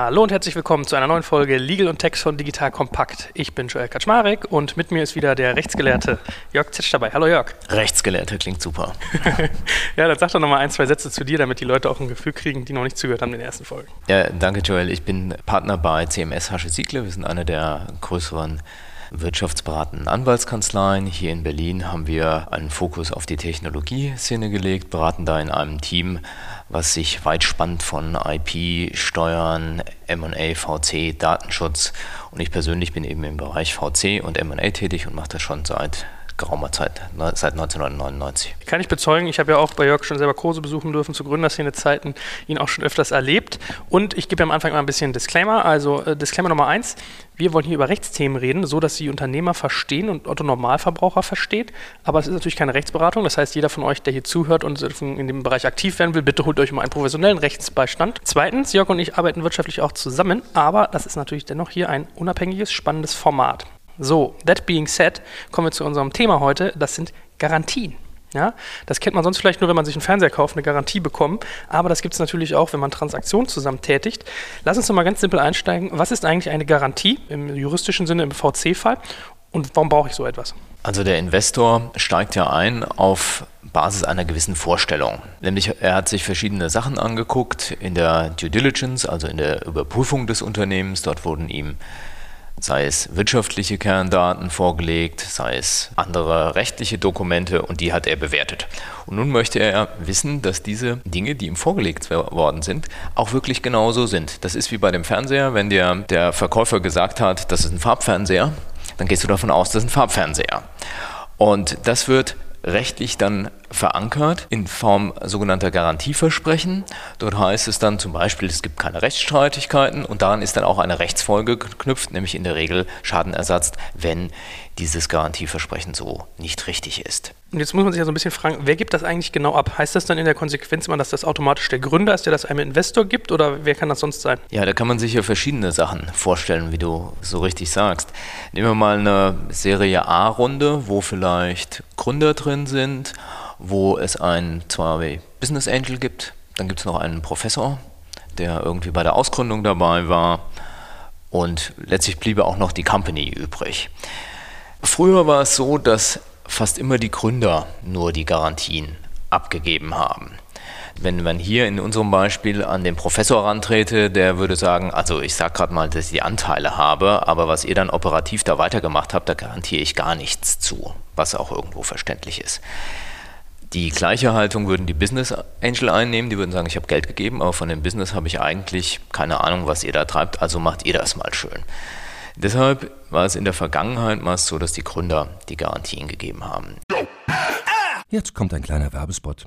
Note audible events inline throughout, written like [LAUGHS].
Hallo und herzlich willkommen zu einer neuen Folge Legal und Text von Digital Kompakt. Ich bin Joel Kaczmarek und mit mir ist wieder der Rechtsgelehrte Jörg Zitsch dabei. Hallo Jörg. Rechtsgelehrte klingt super. [LAUGHS] ja, dann sag doch nochmal ein, zwei Sätze zu dir, damit die Leute auch ein Gefühl kriegen, die noch nicht zugehört haben in den ersten Folgen. Ja, danke Joel. Ich bin Partner bei CMS Hasche Siegle. Wir sind einer der größeren wirtschaftsberatenden Anwaltskanzleien. Hier in Berlin haben wir einen Fokus auf die Technologieszene gelegt, beraten da in einem Team, was sich weit spannt von IP, Steuern, MA, VC, Datenschutz. Und ich persönlich bin eben im Bereich VC und MA tätig und mache das schon seit geraumer Zeit, ne, seit 1999. Kann ich bezeugen, ich habe ja auch bei Jörg schon selber Kurse besuchen dürfen zu Gründerszene-Zeiten, ihn auch schon öfters erlebt. Und ich gebe am Anfang mal ein bisschen Disclaimer. Also äh, Disclaimer Nummer eins, wir wollen hier über Rechtsthemen reden, so dass Sie Unternehmer verstehen und Otto Normalverbraucher versteht. Aber es ist natürlich keine Rechtsberatung. Das heißt, jeder von euch, der hier zuhört und in dem Bereich aktiv werden will, bitte holt euch mal einen professionellen Rechtsbeistand. Zweitens, Jörg und ich arbeiten wirtschaftlich auch zusammen, aber das ist natürlich dennoch hier ein unabhängiges, spannendes Format. So, that being said, kommen wir zu unserem Thema heute. Das sind Garantien. Ja, das kennt man sonst vielleicht nur, wenn man sich einen Fernseher kauft, eine Garantie bekommen. Aber das gibt es natürlich auch, wenn man Transaktionen zusammen tätigt. Lass uns doch mal ganz simpel einsteigen. Was ist eigentlich eine Garantie im juristischen Sinne, im VC-Fall? Und warum brauche ich so etwas? Also der Investor steigt ja ein auf Basis einer gewissen Vorstellung. Nämlich er hat sich verschiedene Sachen angeguckt in der Due Diligence, also in der Überprüfung des Unternehmens. Dort wurden ihm sei es wirtschaftliche Kerndaten vorgelegt, sei es andere rechtliche Dokumente und die hat er bewertet. Und nun möchte er wissen, dass diese Dinge, die ihm vorgelegt worden sind, auch wirklich genauso sind. Das ist wie bei dem Fernseher, wenn dir der Verkäufer gesagt hat, das ist ein Farbfernseher, dann gehst du davon aus, das ist ein Farbfernseher. Und das wird rechtlich dann verankert in Form sogenannter Garantieversprechen. Dort heißt es dann zum Beispiel, es gibt keine Rechtsstreitigkeiten und daran ist dann auch eine Rechtsfolge geknüpft, nämlich in der Regel Schadenersatz, wenn dieses Garantieversprechen so nicht richtig ist. Und jetzt muss man sich ja so ein bisschen fragen, wer gibt das eigentlich genau ab? Heißt das dann in der Konsequenz immer, dass das automatisch der Gründer ist, der das einem Investor gibt oder wer kann das sonst sein? Ja, da kann man sich ja verschiedene Sachen vorstellen, wie du so richtig sagst. Nehmen wir mal eine Serie A-Runde, wo vielleicht Gründer drin sind wo es einen zwar Business Angel gibt, dann gibt es noch einen Professor, der irgendwie bei der Ausgründung dabei war und letztlich bliebe auch noch die Company übrig. Früher war es so, dass fast immer die Gründer nur die Garantien abgegeben haben. Wenn man hier in unserem Beispiel an den Professor rantrete, der würde sagen, also ich sage gerade mal, dass ich die Anteile habe, aber was ihr dann operativ da weitergemacht habt, da garantiere ich gar nichts zu, was auch irgendwo verständlich ist. Die gleiche Haltung würden die Business Angel einnehmen, die würden sagen, ich habe Geld gegeben, aber von dem Business habe ich eigentlich keine Ahnung, was ihr da treibt, also macht ihr das mal schön. Deshalb war es in der Vergangenheit meist so, dass die Gründer die Garantien gegeben haben. Jetzt kommt ein kleiner Werbespot.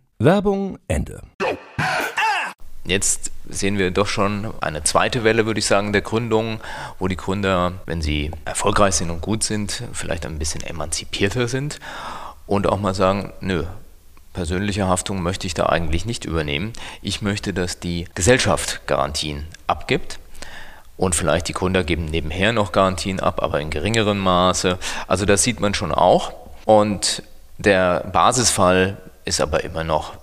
Werbung Ende. Jetzt sehen wir doch schon eine zweite Welle, würde ich sagen, der Gründung, wo die Gründer, wenn sie erfolgreich sind und gut sind, vielleicht ein bisschen emanzipierter sind und auch mal sagen, nö, persönliche Haftung möchte ich da eigentlich nicht übernehmen. Ich möchte, dass die Gesellschaft Garantien abgibt. Und vielleicht die Gründer geben nebenher noch Garantien ab, aber in geringerem Maße. Also das sieht man schon auch. Und der Basisfall ist aber immer noch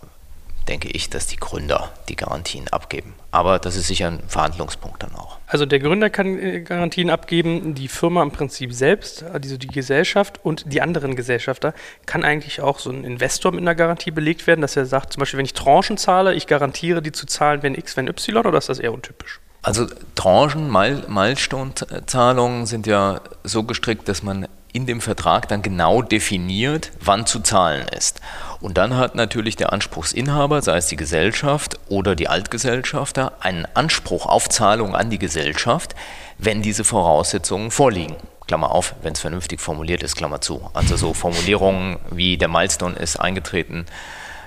denke ich, dass die Gründer die Garantien abgeben. Aber das ist sicher ein Verhandlungspunkt dann auch. Also der Gründer kann äh, Garantien abgeben, die Firma im Prinzip selbst, also die Gesellschaft und die anderen Gesellschafter, kann eigentlich auch so ein Investor mit einer Garantie belegt werden, dass er sagt, zum Beispiel, wenn ich Tranchen zahle, ich garantiere die zu zahlen, wenn X, wenn Y, oder ist das eher untypisch? Also Tranchen, Milestone-Zahlungen sind ja so gestrickt, dass man in dem Vertrag dann genau definiert, wann zu zahlen ist. Und dann hat natürlich der Anspruchsinhaber, sei es die Gesellschaft oder die Altgesellschafter, einen Anspruch auf Zahlung an die Gesellschaft, wenn diese Voraussetzungen vorliegen. Klammer auf, wenn es vernünftig formuliert ist, Klammer zu. Also so Formulierungen wie der Milestone ist eingetreten,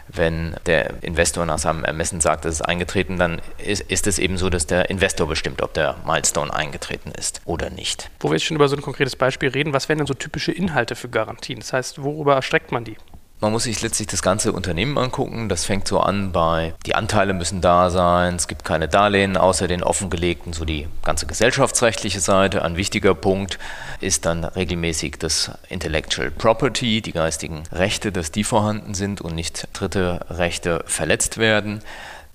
wenn der Investor nach seinem Ermessen sagt, es ist eingetreten, dann ist, ist, es eben so, dass der Investor bestimmt, ob der Milestone eingetreten ist oder nicht. Wo wir jetzt schon über so ein konkretes Beispiel reden, was wären denn so typische Inhalte für Garantien? Das heißt, worüber erstreckt man die? Man muss sich letztlich das ganze Unternehmen angucken. Das fängt so an bei, die Anteile müssen da sein, es gibt keine Darlehen außer den offengelegten, so die ganze gesellschaftsrechtliche Seite. Ein wichtiger Punkt ist dann regelmäßig das Intellectual Property, die geistigen Rechte, dass die vorhanden sind und nicht dritte Rechte verletzt werden.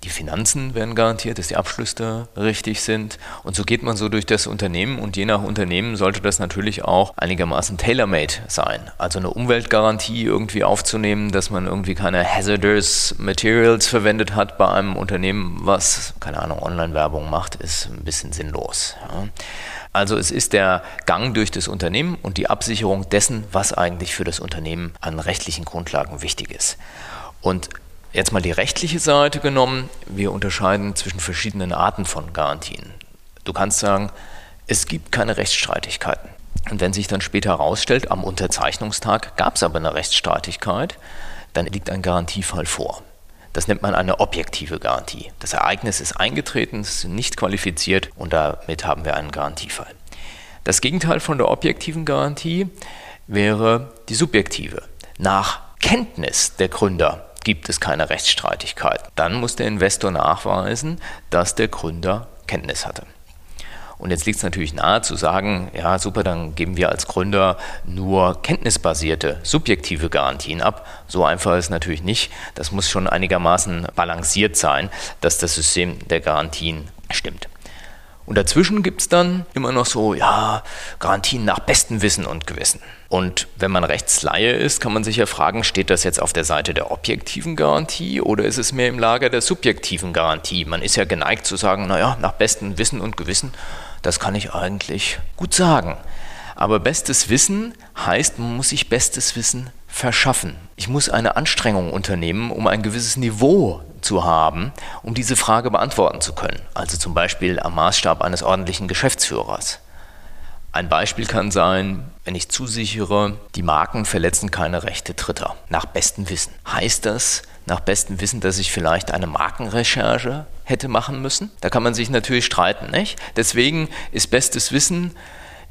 Die Finanzen werden garantiert, dass die Abschlüsse richtig sind. Und so geht man so durch das Unternehmen und je nach Unternehmen sollte das natürlich auch einigermaßen tailor-made sein. Also eine Umweltgarantie irgendwie aufzunehmen, dass man irgendwie keine hazardous Materials verwendet hat bei einem Unternehmen, was, keine Ahnung, Online-Werbung macht, ist ein bisschen sinnlos. Ja. Also es ist der Gang durch das Unternehmen und die Absicherung dessen, was eigentlich für das Unternehmen an rechtlichen Grundlagen wichtig ist. Und Jetzt mal die rechtliche Seite genommen. Wir unterscheiden zwischen verschiedenen Arten von Garantien. Du kannst sagen, es gibt keine Rechtsstreitigkeiten. Und wenn sich dann später herausstellt, am Unterzeichnungstag gab es aber eine Rechtsstreitigkeit, dann liegt ein Garantiefall vor. Das nennt man eine objektive Garantie. Das Ereignis ist eingetreten, es ist nicht qualifiziert und damit haben wir einen Garantiefall. Das Gegenteil von der objektiven Garantie wäre die subjektive. Nach Kenntnis der Gründer gibt es keine Rechtsstreitigkeit. Dann muss der Investor nachweisen, dass der Gründer Kenntnis hatte. Und jetzt liegt es natürlich nahe zu sagen, ja super, dann geben wir als Gründer nur kenntnisbasierte, subjektive Garantien ab. So einfach ist natürlich nicht. Das muss schon einigermaßen balanciert sein, dass das System der Garantien stimmt. Und dazwischen gibt es dann immer noch so, ja, Garantien nach bestem Wissen und Gewissen. Und wenn man Rechtsleihe ist, kann man sich ja fragen, steht das jetzt auf der Seite der objektiven Garantie oder ist es mehr im Lager der subjektiven Garantie? Man ist ja geneigt zu sagen, naja, nach bestem Wissen und Gewissen, das kann ich eigentlich gut sagen. Aber bestes Wissen heißt, man muss sich bestes Wissen verschaffen. Ich muss eine Anstrengung unternehmen, um ein gewisses Niveau zu haben, um diese Frage beantworten zu können. Also zum Beispiel am Maßstab eines ordentlichen Geschäftsführers. Ein Beispiel kann sein, wenn ich zusichere, die Marken verletzen keine Rechte Dritter. Nach bestem Wissen. Heißt das nach bestem Wissen, dass ich vielleicht eine Markenrecherche hätte machen müssen? Da kann man sich natürlich streiten, nicht? Deswegen ist bestes Wissen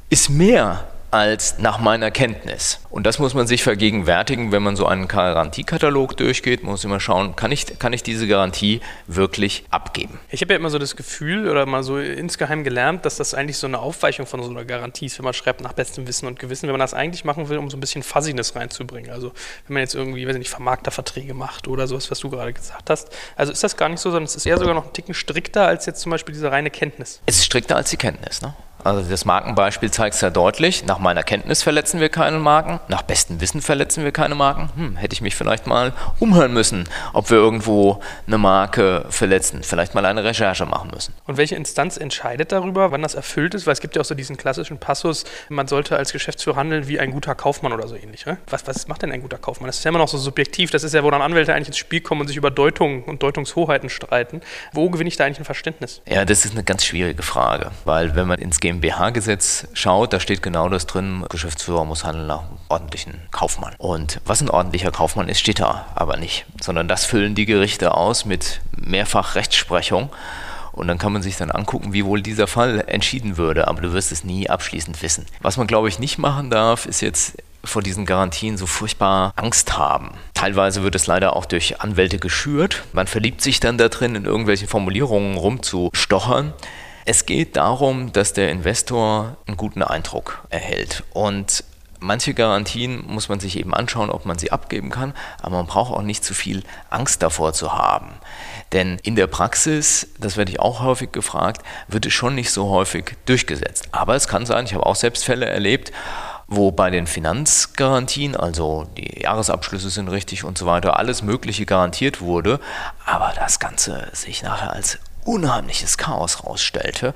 ist mehr als nach meiner Kenntnis. Und das muss man sich vergegenwärtigen, wenn man so einen Garantiekatalog durchgeht. Man muss immer schauen, kann ich, kann ich diese Garantie wirklich abgeben? Ich habe ja immer so das Gefühl oder mal so insgeheim gelernt, dass das eigentlich so eine Aufweichung von so einer Garantie ist, wenn man schreibt nach bestem Wissen und Gewissen, wenn man das eigentlich machen will, um so ein bisschen Fuzziness reinzubringen. Also wenn man jetzt irgendwie, weiß ich nicht, Vermarkterverträge macht oder sowas, was du gerade gesagt hast. Also ist das gar nicht so, sondern es ist eher sogar noch ein Ticken strikter als jetzt zum Beispiel diese reine Kenntnis. Es ist strikter als die Kenntnis, ne? Also das Markenbeispiel zeigt es ja deutlich. Nach meiner Kenntnis verletzen wir keine Marken. Nach bestem Wissen verletzen wir keine Marken. Hm, hätte ich mich vielleicht mal umhören müssen, ob wir irgendwo eine Marke verletzen. Vielleicht mal eine Recherche machen müssen. Und welche Instanz entscheidet darüber, wann das erfüllt ist? Weil es gibt ja auch so diesen klassischen Passus, man sollte als Geschäftsführer handeln wie ein guter Kaufmann oder so ähnlich. Ne? Was, was macht denn ein guter Kaufmann? Das ist ja immer noch so subjektiv. Das ist ja, wo dann Anwälte eigentlich ins Spiel kommen und sich über Deutungen und Deutungshoheiten streiten. Wo gewinne ich da eigentlich ein Verständnis? Ja, das ist eine ganz schwierige Frage, weil wenn man ins GmbH-Gesetz schaut, da steht genau das drin, Geschäftsführer muss handeln nach einem ordentlichen Kaufmann. Und was ein ordentlicher Kaufmann ist, steht da aber nicht, sondern das füllen die Gerichte aus mit mehrfach Rechtsprechung. Und dann kann man sich dann angucken, wie wohl dieser Fall entschieden würde, aber du wirst es nie abschließend wissen. Was man, glaube ich, nicht machen darf, ist jetzt vor diesen Garantien so furchtbar Angst haben. Teilweise wird es leider auch durch Anwälte geschürt. Man verliebt sich dann da drin, in irgendwelchen Formulierungen rumzustochern. Es geht darum, dass der Investor einen guten Eindruck erhält. Und manche Garantien muss man sich eben anschauen, ob man sie abgeben kann, aber man braucht auch nicht zu viel Angst davor zu haben. Denn in der Praxis, das werde ich auch häufig gefragt, wird es schon nicht so häufig durchgesetzt. Aber es kann sein, ich habe auch selbst Fälle erlebt, wo bei den Finanzgarantien, also die Jahresabschlüsse sind richtig und so weiter, alles Mögliche garantiert wurde, aber das Ganze sich nachher als unheimliches Chaos rausstellte.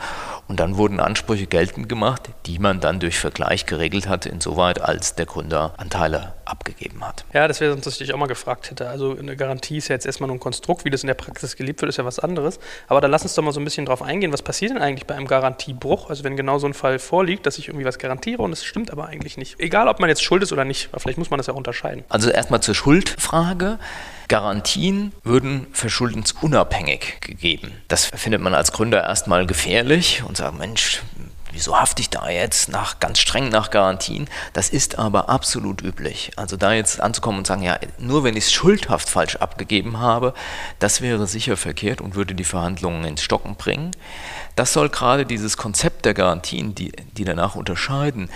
Und dann wurden Ansprüche geltend gemacht, die man dann durch Vergleich geregelt hat, insoweit als der Gründer Anteile abgegeben hat. Ja, das wäre sonst, was ich dich auch mal gefragt hätte. Also eine Garantie ist ja jetzt erstmal nur ein Konstrukt, wie das in der Praxis gelebt wird, ist ja was anderes. Aber da lass uns doch mal so ein bisschen drauf eingehen. Was passiert denn eigentlich bei einem Garantiebruch? Also wenn genau so ein Fall vorliegt, dass ich irgendwie was garantiere und es stimmt aber eigentlich nicht. Egal, ob man jetzt schuld ist oder nicht, vielleicht muss man das ja unterscheiden. Also erstmal zur Schuldfrage. Garantien würden verschuldensunabhängig gegeben. Das findet man als Gründer erstmal gefährlich und sagt, Mensch, wieso hafte ich da jetzt nach ganz streng nach Garantien? Das ist aber absolut üblich. Also da jetzt anzukommen und sagen, ja, nur wenn ich es schuldhaft falsch abgegeben habe, das wäre sicher verkehrt und würde die Verhandlungen ins Stocken bringen. Das soll gerade dieses Konzept der Garantien, die, die danach unterscheiden,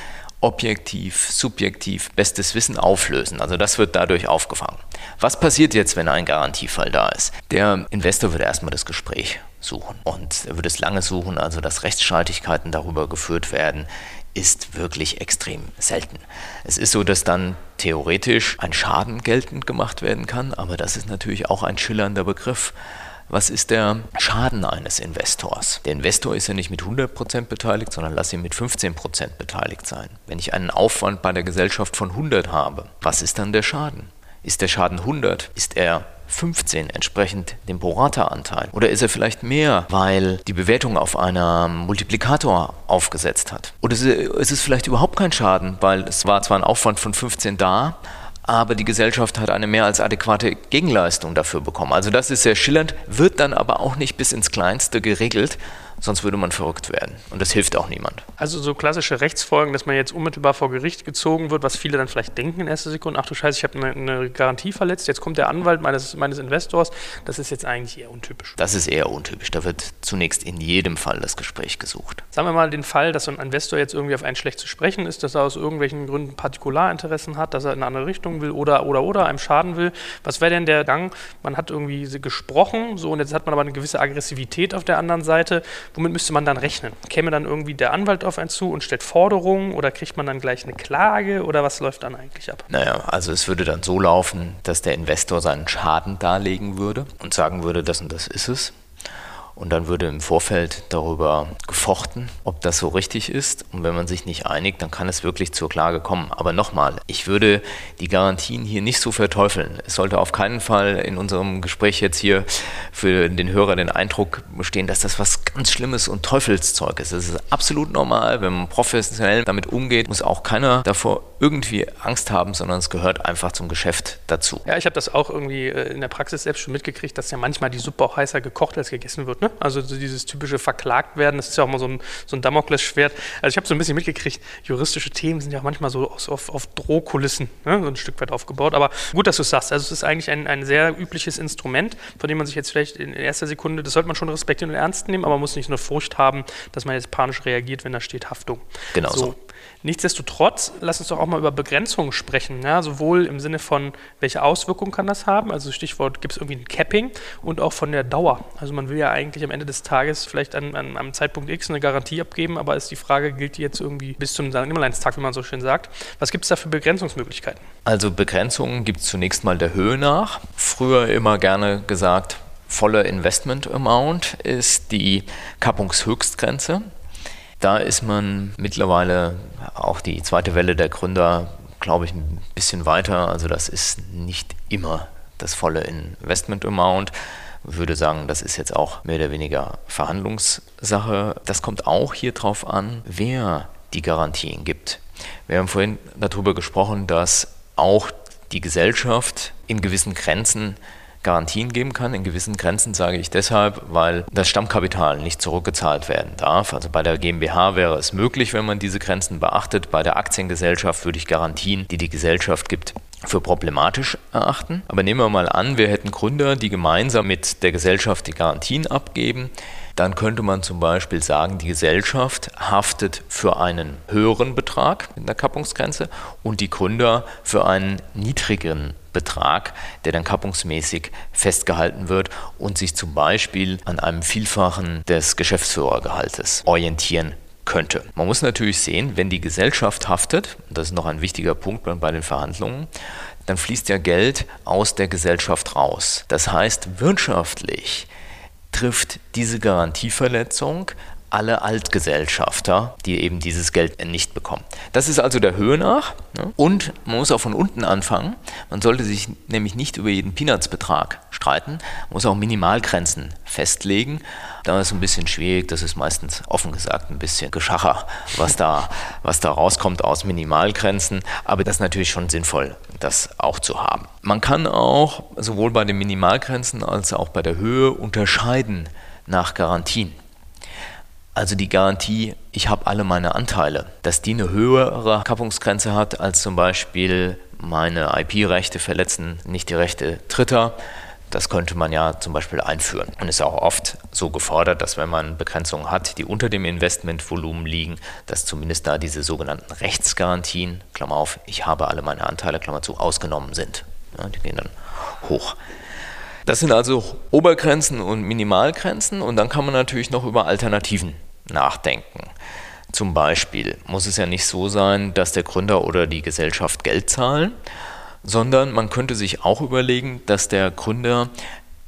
objektiv, subjektiv, bestes Wissen auflösen. Also das wird dadurch aufgefangen. Was passiert jetzt, wenn ein Garantiefall da ist? Der Investor wird erstmal das Gespräch suchen. Und er würde es lange suchen, also dass Rechtsstreitigkeiten darüber geführt werden, ist wirklich extrem selten. Es ist so, dass dann theoretisch ein Schaden geltend gemacht werden kann, aber das ist natürlich auch ein schillernder Begriff. Was ist der Schaden eines Investors? Der Investor ist ja nicht mit 100% beteiligt, sondern lass ihn mit 15% beteiligt sein. Wenn ich einen Aufwand bei der Gesellschaft von 100 habe, was ist dann der Schaden? Ist der Schaden 100? Ist er 15 entsprechend dem Prorata-Anteil? Oder ist er vielleicht mehr, weil die Bewertung auf einem Multiplikator aufgesetzt hat? Oder ist es vielleicht überhaupt kein Schaden, weil es war zwar ein Aufwand von 15 da, aber die Gesellschaft hat eine mehr als adäquate Gegenleistung dafür bekommen. Also das ist sehr schillernd, wird dann aber auch nicht bis ins Kleinste geregelt, sonst würde man verrückt werden. Und das hilft auch niemand. Also so klassische Rechtsfolgen, dass man jetzt unmittelbar vor Gericht gezogen wird, was viele dann vielleicht denken in erster Sekunde, ach du Scheiße, ich habe eine, eine, Garantie verletzt, jetzt kommt der Anwalt meines, meines Investors, das ist jetzt eigentlich eher untypisch. Das ist eher untypisch. Da wird zunächst in jedem Fall das Gespräch gesucht. Sagen wir mal den Fall, dass so ein Investor jetzt irgendwie auf einen schlecht zu sprechen ist, dass er aus irgendwelchen Gründen Partikularinteressen hat, dass er in eine andere Richtung will oder, oder, oder einem schaden will. Was wäre denn der Gang? Man hat irgendwie gesprochen, so und jetzt hat man aber eine gewisse Aggressivität auf der anderen Seite womit müsste man dann rechnen? Käme dann irgendwie der Anwalt auf einen zu und stellt Forderungen oder kriegt man dann gleich eine Klage oder was läuft dann eigentlich ab? Naja, also es würde dann so laufen, dass der Investor seinen Schaden darlegen würde und sagen würde, das und das ist es. Und dann würde im Vorfeld darüber gefochten, ob das so richtig ist. Und wenn man sich nicht einigt, dann kann es wirklich zur Klage kommen. Aber nochmal, ich würde die Garantien hier nicht so verteufeln. Es sollte auf keinen Fall in unserem Gespräch jetzt hier für den Hörer den Eindruck bestehen, dass das was ganz Schlimmes und Teufelszeug ist. Das ist absolut normal. Wenn man professionell damit umgeht, muss auch keiner davor irgendwie Angst haben, sondern es gehört einfach zum Geschäft dazu. Ja, ich habe das auch irgendwie äh, in der Praxis selbst schon mitgekriegt, dass ja manchmal die Suppe auch heißer gekocht als gegessen wird. Ne? Also so dieses typische verklagt werden, das ist ja auch mal so ein, so ein Damoklesschwert. Also ich habe so ein bisschen mitgekriegt, juristische Themen sind ja auch manchmal so auf, auf, auf Drohkulissen ne? so ein Stück weit aufgebaut. Aber gut, dass du es sagst. Also es ist eigentlich ein, ein sehr übliches Instrument, von dem man sich jetzt vielleicht in erster Sekunde, das sollte man schon respektieren und ernst nehmen, aber man muss nicht nur Furcht haben, dass man jetzt panisch reagiert, wenn da steht Haftung. Genau so. so. Nichtsdestotrotz, lass uns doch auch mal über Begrenzungen sprechen. Ja? Sowohl im Sinne von, welche Auswirkungen kann das haben, also Stichwort, gibt es irgendwie ein Capping und auch von der Dauer. Also man will ja eigentlich am Ende des Tages vielleicht an, an einem Zeitpunkt X eine Garantie abgeben, aber ist die Frage, gilt die jetzt irgendwie bis zum Nimmerleinstag, wie man so schön sagt. Was gibt es da für Begrenzungsmöglichkeiten? Also Begrenzungen gibt es zunächst mal der Höhe nach. Früher immer gerne gesagt, volle Investment Amount ist die Kappungshöchstgrenze. Da ist man mittlerweile auch die zweite Welle der Gründer, glaube ich, ein bisschen weiter. Also das ist nicht immer das volle Investment Amount. Ich würde sagen, das ist jetzt auch mehr oder weniger Verhandlungssache. Das kommt auch hier drauf an, wer die Garantien gibt. Wir haben vorhin darüber gesprochen, dass auch die Gesellschaft in gewissen Grenzen Garantien geben kann. In gewissen Grenzen sage ich deshalb, weil das Stammkapital nicht zurückgezahlt werden darf. Also bei der GmbH wäre es möglich, wenn man diese Grenzen beachtet. Bei der Aktiengesellschaft würde ich Garantien, die die Gesellschaft gibt, für problematisch erachten. Aber nehmen wir mal an, wir hätten Gründer, die gemeinsam mit der Gesellschaft die Garantien abgeben. Dann könnte man zum Beispiel sagen, die Gesellschaft haftet für einen höheren Betrag in der Kappungsgrenze und die Gründer für einen niedrigeren Betrag, der dann kappungsmäßig festgehalten wird und sich zum Beispiel an einem Vielfachen des Geschäftsführergehaltes orientieren könnte. Man muss natürlich sehen, wenn die Gesellschaft haftet, das ist noch ein wichtiger Punkt bei den Verhandlungen, dann fließt ja Geld aus der Gesellschaft raus. Das heißt, wirtschaftlich trifft diese Garantieverletzung alle Altgesellschafter, die eben dieses Geld nicht bekommen. Das ist also der Höhe nach. Ne? Und man muss auch von unten anfangen. Man sollte sich nämlich nicht über jeden Peanuts-Betrag streiten. Man muss auch Minimalgrenzen festlegen. Da ist es ein bisschen schwierig. Das ist meistens offen gesagt ein bisschen Geschacher, was da, [LAUGHS] was da rauskommt aus Minimalgrenzen. Aber das ist natürlich schon sinnvoll, das auch zu haben. Man kann auch sowohl bei den Minimalgrenzen als auch bei der Höhe unterscheiden nach Garantien. Also die Garantie, ich habe alle meine Anteile, dass die eine höhere Kappungsgrenze hat als zum Beispiel meine IP-Rechte verletzen nicht die Rechte Dritter. Das könnte man ja zum Beispiel einführen und ist auch oft so gefordert, dass wenn man Begrenzungen hat, die unter dem Investmentvolumen liegen, dass zumindest da diese sogenannten Rechtsgarantien, Klammer auf, ich habe alle meine Anteile, Klammer zu, ausgenommen sind. Ja, die gehen dann hoch. Das sind also Obergrenzen und Minimalgrenzen und dann kann man natürlich noch über Alternativen nachdenken. Zum Beispiel muss es ja nicht so sein, dass der Gründer oder die Gesellschaft Geld zahlen, sondern man könnte sich auch überlegen, dass der Gründer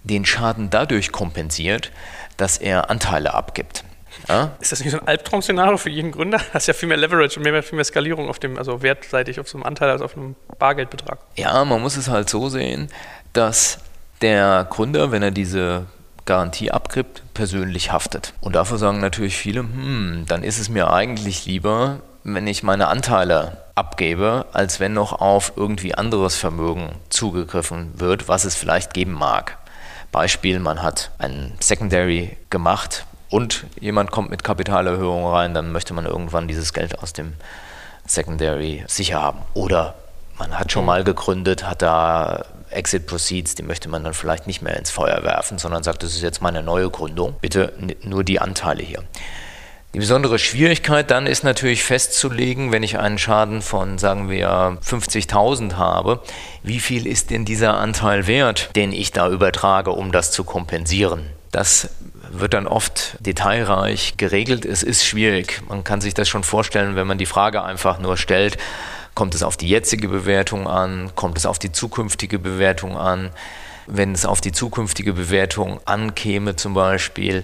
den Schaden dadurch kompensiert, dass er Anteile abgibt. Ja? Ist das nicht so ein Albtraum-Szenario für jeden Gründer? Das ist ja viel mehr Leverage und mehr, viel mehr Skalierung auf dem, also wertseitig auf so einem Anteil als auf einem Bargeldbetrag. Ja, man muss es halt so sehen, dass der Gründer, wenn er diese Garantie abgibt, persönlich haftet. Und dafür sagen natürlich viele, hm, dann ist es mir eigentlich lieber, wenn ich meine Anteile abgebe, als wenn noch auf irgendwie anderes Vermögen zugegriffen wird, was es vielleicht geben mag. Beispiel, man hat ein Secondary gemacht und jemand kommt mit Kapitalerhöhung rein, dann möchte man irgendwann dieses Geld aus dem Secondary sicher haben. Oder man hat schon mal gegründet, hat da Exit Proceeds, die möchte man dann vielleicht nicht mehr ins Feuer werfen, sondern sagt, das ist jetzt meine neue Gründung. Bitte nur die Anteile hier. Die besondere Schwierigkeit dann ist natürlich festzulegen, wenn ich einen Schaden von, sagen wir, 50.000 habe, wie viel ist denn dieser Anteil wert, den ich da übertrage, um das zu kompensieren. Das wird dann oft detailreich geregelt. Es ist schwierig. Man kann sich das schon vorstellen, wenn man die Frage einfach nur stellt, Kommt es auf die jetzige Bewertung an? Kommt es auf die zukünftige Bewertung an? Wenn es auf die zukünftige Bewertung ankäme zum Beispiel,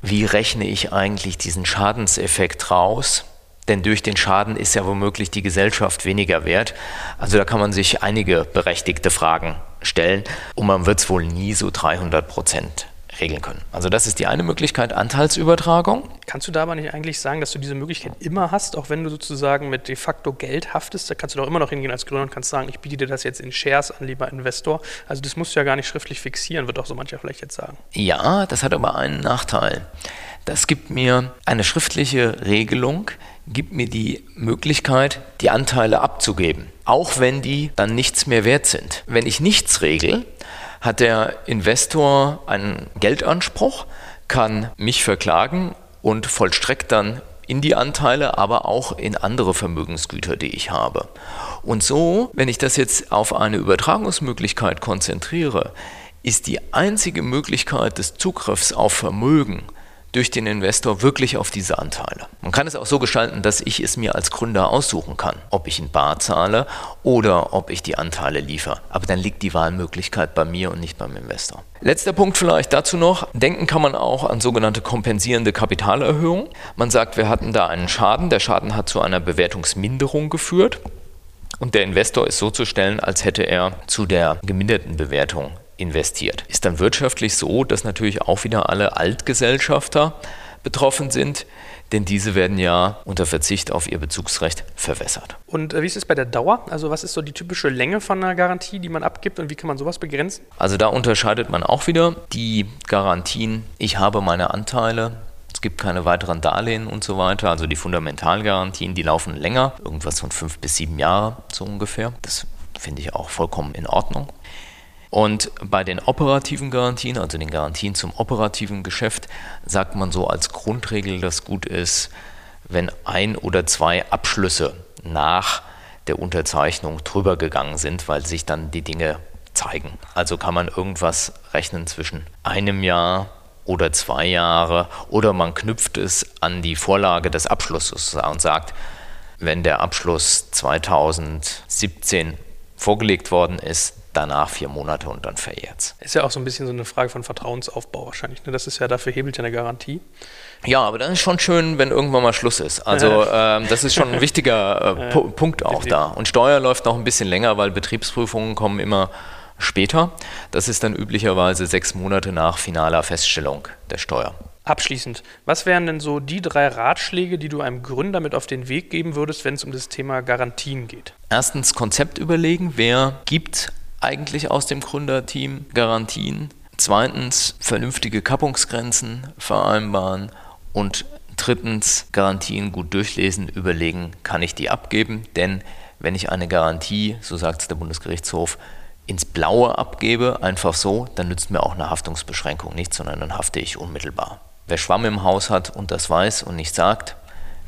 wie rechne ich eigentlich diesen Schadenseffekt raus? Denn durch den Schaden ist ja womöglich die Gesellschaft weniger wert. Also da kann man sich einige berechtigte Fragen stellen und man wird es wohl nie so 300 Prozent regeln können. Also das ist die eine Möglichkeit, Anteilsübertragung. Kannst du da aber nicht eigentlich sagen, dass du diese Möglichkeit immer hast, auch wenn du sozusagen mit de facto Geld haftest? Da kannst du doch immer noch hingehen als Gründer und kannst sagen, ich biete dir das jetzt in Shares an, lieber Investor. Also das musst du ja gar nicht schriftlich fixieren, wird auch so mancher vielleicht jetzt sagen. Ja, das hat aber einen Nachteil. Das gibt mir eine schriftliche Regelung, gibt mir die Möglichkeit, die Anteile abzugeben, auch wenn die dann nichts mehr wert sind. Wenn ich nichts regel, hat der Investor einen Geldanspruch, kann mich verklagen und vollstreckt dann in die Anteile, aber auch in andere Vermögensgüter, die ich habe. Und so, wenn ich das jetzt auf eine Übertragungsmöglichkeit konzentriere, ist die einzige Möglichkeit des Zugriffs auf Vermögen durch den Investor wirklich auf diese Anteile. Man kann es auch so gestalten, dass ich es mir als Gründer aussuchen kann, ob ich in Bar zahle oder ob ich die Anteile liefere. Aber dann liegt die Wahlmöglichkeit bei mir und nicht beim Investor. Letzter Punkt vielleicht dazu noch. Denken kann man auch an sogenannte kompensierende Kapitalerhöhung. Man sagt, wir hatten da einen Schaden. Der Schaden hat zu einer Bewertungsminderung geführt. Und der Investor ist so zu stellen, als hätte er zu der geminderten Bewertung investiert. Ist dann wirtschaftlich so, dass natürlich auch wieder alle Altgesellschafter betroffen sind, denn diese werden ja unter Verzicht auf ihr Bezugsrecht verwässert. Und äh, wie ist es bei der Dauer? Also was ist so die typische Länge von einer Garantie, die man abgibt und wie kann man sowas begrenzen? Also da unterscheidet man auch wieder die Garantien, ich habe meine Anteile, es gibt keine weiteren Darlehen und so weiter. Also die Fundamentalgarantien, die laufen länger, irgendwas von fünf bis sieben Jahre so ungefähr. Das finde ich auch vollkommen in Ordnung. Und bei den operativen Garantien, also den Garantien zum operativen Geschäft, sagt man so als Grundregel, dass gut ist, wenn ein oder zwei Abschlüsse nach der Unterzeichnung drüber gegangen sind, weil sich dann die Dinge zeigen. Also kann man irgendwas rechnen zwischen einem Jahr oder zwei Jahre oder man knüpft es an die Vorlage des Abschlusses und sagt, wenn der Abschluss 2017 vorgelegt worden ist, danach vier Monate und dann verjährt Ist ja auch so ein bisschen so eine Frage von Vertrauensaufbau wahrscheinlich. Ne? Das ist ja dafür hebelt ja eine Garantie. Ja, aber dann ist schon schön, wenn irgendwann mal Schluss ist. Also ähm, das ist schon ein wichtiger äh, [LAUGHS] P Punkt auch da. Und Steuer läuft noch ein bisschen länger, weil Betriebsprüfungen kommen immer später. Das ist dann üblicherweise sechs Monate nach finaler Feststellung der Steuer. Abschließend, was wären denn so die drei Ratschläge, die du einem Gründer mit auf den Weg geben würdest, wenn es um das Thema Garantien geht? Erstens Konzept überlegen, wer gibt eigentlich aus dem Gründerteam Garantien. Zweitens vernünftige Kappungsgrenzen vereinbaren und drittens Garantien gut durchlesen, überlegen, kann ich die abgeben, denn wenn ich eine Garantie, so sagt es der Bundesgerichtshof, ins Blaue abgebe, einfach so, dann nützt mir auch eine Haftungsbeschränkung nichts, sondern dann hafte ich unmittelbar. Wer Schwamm im Haus hat und das weiß und nicht sagt,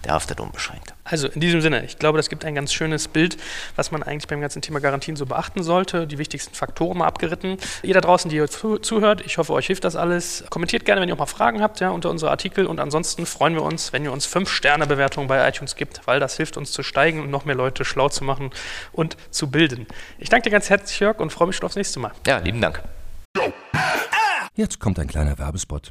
der haftet unbeschränkt. Also in diesem Sinne, ich glaube, das gibt ein ganz schönes Bild, was man eigentlich beim ganzen Thema Garantien so beachten sollte. Die wichtigsten Faktoren mal abgeritten. Ihr da draußen, die hier zuhört, ich hoffe, euch hilft das alles. Kommentiert gerne, wenn ihr auch mal Fragen habt, ja, unter unsere Artikel. Und ansonsten freuen wir uns, wenn ihr uns 5-Sterne-Bewertungen bei iTunes gibt, weil das hilft uns zu steigen und noch mehr Leute schlau zu machen und zu bilden. Ich danke dir ganz herzlich, Jörg, und freue mich schon aufs nächste Mal. Ja, lieben Dank. Jetzt kommt ein kleiner Werbespot.